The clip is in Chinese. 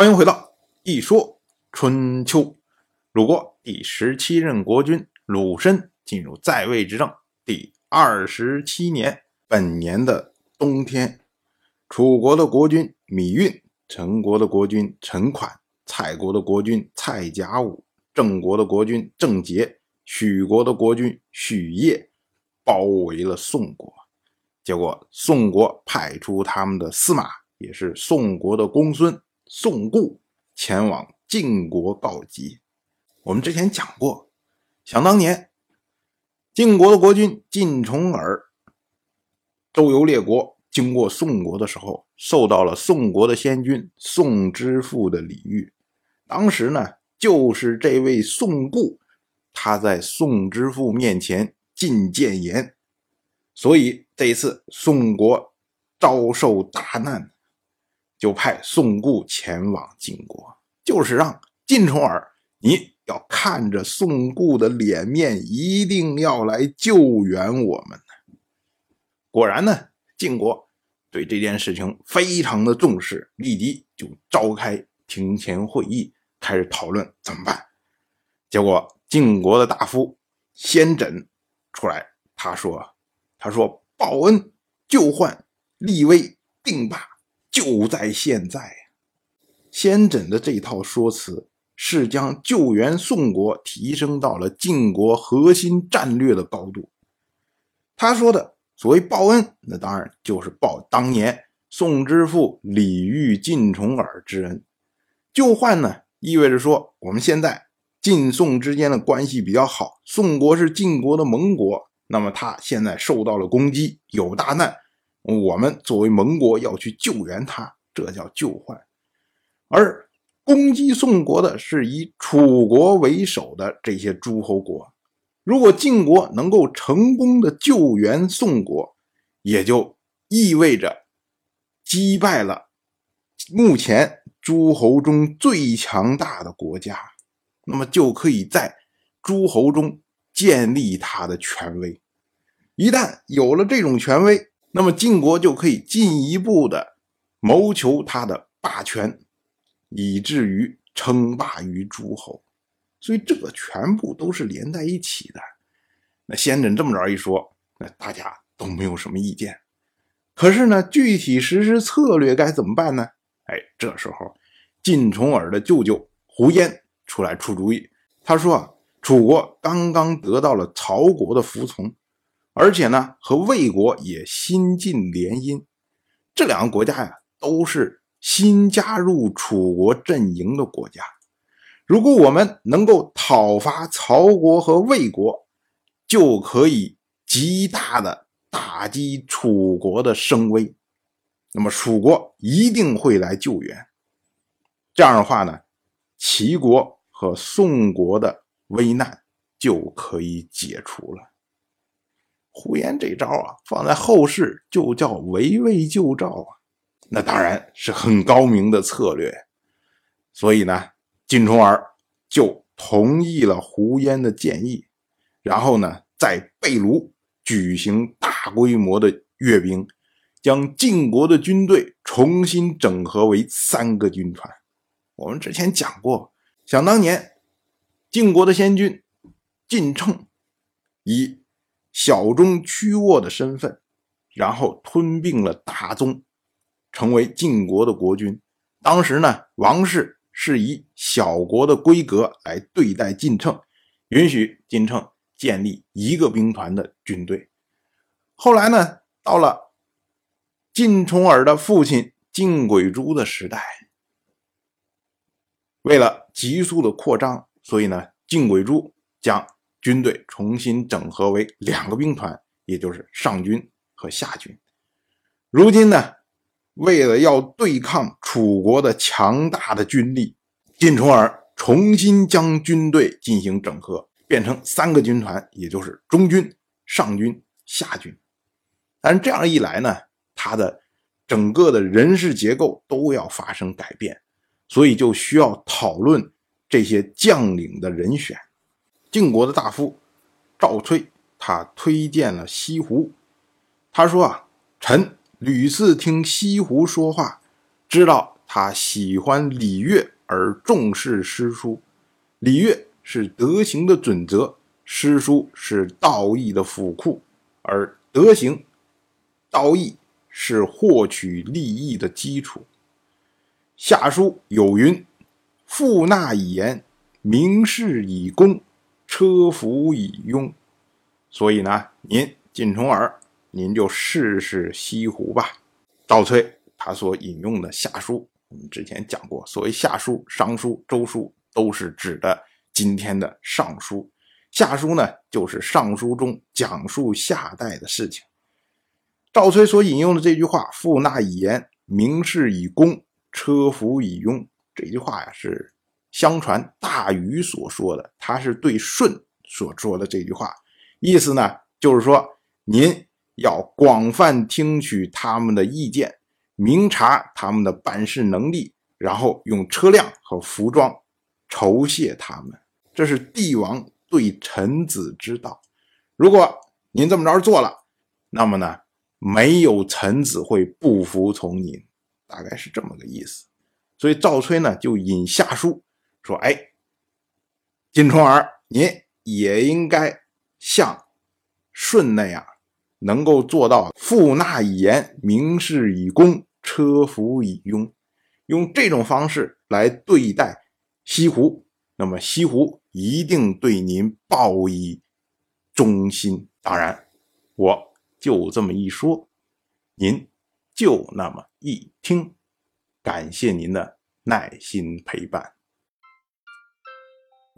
欢迎回到一说春秋。鲁国第十七任国君鲁申进入在位执政第二十七年，本年的冬天，楚国的国君芈运、陈国的国君陈款、蔡国的国君蔡甲午、郑国的国君郑杰、许国的国君许业包围了宋国。结果，宋国派出他们的司马，也是宋国的公孙。宋固前往晋国告急。我们之前讲过，想当年晋国的国君晋重耳周游列国，经过宋国的时候，受到了宋国的先君宋之父的礼遇。当时呢，就是这位宋固，他在宋之父面前进谏言，所以这一次宋国遭受大难。就派宋固前往晋国，就是让晋重耳，你要看着宋固的脸面，一定要来救援我们果然呢，晋国对这件事情非常的重视，立即就召开庭前会议，开始讨论怎么办。结果晋国的大夫先轸出来，他说：“他说报恩、救患、立威、定霸。”就在现在先轸的这套说辞是将救援宋国提升到了晋国核心战略的高度。他说的所谓报恩，那当然就是报当年宋之父李煜晋重耳之恩；救患呢，意味着说我们现在晋宋之间的关系比较好，宋国是晋国的盟国，那么他现在受到了攻击，有大难。我们作为盟国要去救援他，这叫救患。而攻击宋国的是以楚国为首的这些诸侯国。如果晋国能够成功的救援宋国，也就意味着击败了目前诸侯中最强大的国家，那么就可以在诸侯中建立他的权威。一旦有了这种权威，那么晋国就可以进一步的谋求他的霸权，以至于称霸于诸侯，所以这个全部都是连在一起的。那先轸这么着一说，那大家都没有什么意见。可是呢，具体实施策略该怎么办呢？哎，这时候晋重耳的舅舅胡嫣出来出主意，他说啊，楚国刚刚得到了曹国的服从。而且呢，和魏国也新近联姻，这两个国家呀，都是新加入楚国阵营的国家。如果我们能够讨伐曹国和魏国，就可以极大的打击楚国的声威，那么楚国一定会来救援。这样的话呢，齐国和宋国的危难就可以解除了。胡言这招啊，放在后世就叫围魏救赵啊，那当然是很高明的策略。所以呢，晋重耳就同意了胡嫣的建议，然后呢，在贝卢举行大规模的阅兵，将晋国的军队重新整合为三个军团。我们之前讲过，想当年晋国的先君晋称以。小中屈沃的身份，然后吞并了大宗，成为晋国的国君。当时呢，王室是以小国的规格来对待晋称，允许晋称建立一个兵团的军队。后来呢，到了晋重耳的父亲晋轨珠的时代，为了急速的扩张，所以呢，晋轨珠将。军队重新整合为两个兵团，也就是上军和下军。如今呢，为了要对抗楚国的强大的军力，晋重耳重新将军队进行整合，变成三个军团，也就是中军、上军、下军。但这样一来呢，他的整个的人事结构都要发生改变，所以就需要讨论这些将领的人选。晋国的大夫赵崔，他推荐了西湖。他说啊，臣屡次听西湖说话，知道他喜欢礼乐而重视诗书。礼乐是德行的准则，诗书是道义的府库，而德行、道义是获取利益的基础。下书有云：“富纳以言，明示以公，车服以庸。”所以呢，您晋重耳，您就试试西湖吧。赵崔他所引用的下书。我们之前讲过，所谓夏书、商书、周书，都是指的今天的尚书。夏书呢，就是尚书中讲述夏代的事情。赵崔所引用的这句话“富纳以言，明示以公，车服以庸”，这句话呀，是相传大禹所说的，他是对舜所说的这句话，意思呢，就是说您要广泛听取他们的意见。明察他们的办事能力，然后用车辆和服装酬谢他们，这是帝王对臣子之道。如果您这么着做了，那么呢，没有臣子会不服从您，大概是这么个意思。所以赵崔呢就引下书说：“哎，金重耳，您也应该像舜那样，能够做到富纳以言，明示以公。”车服以庸，用这种方式来对待西湖，那么西湖一定对您报以忠心。当然，我就这么一说，您就那么一听。感谢您的耐心陪伴。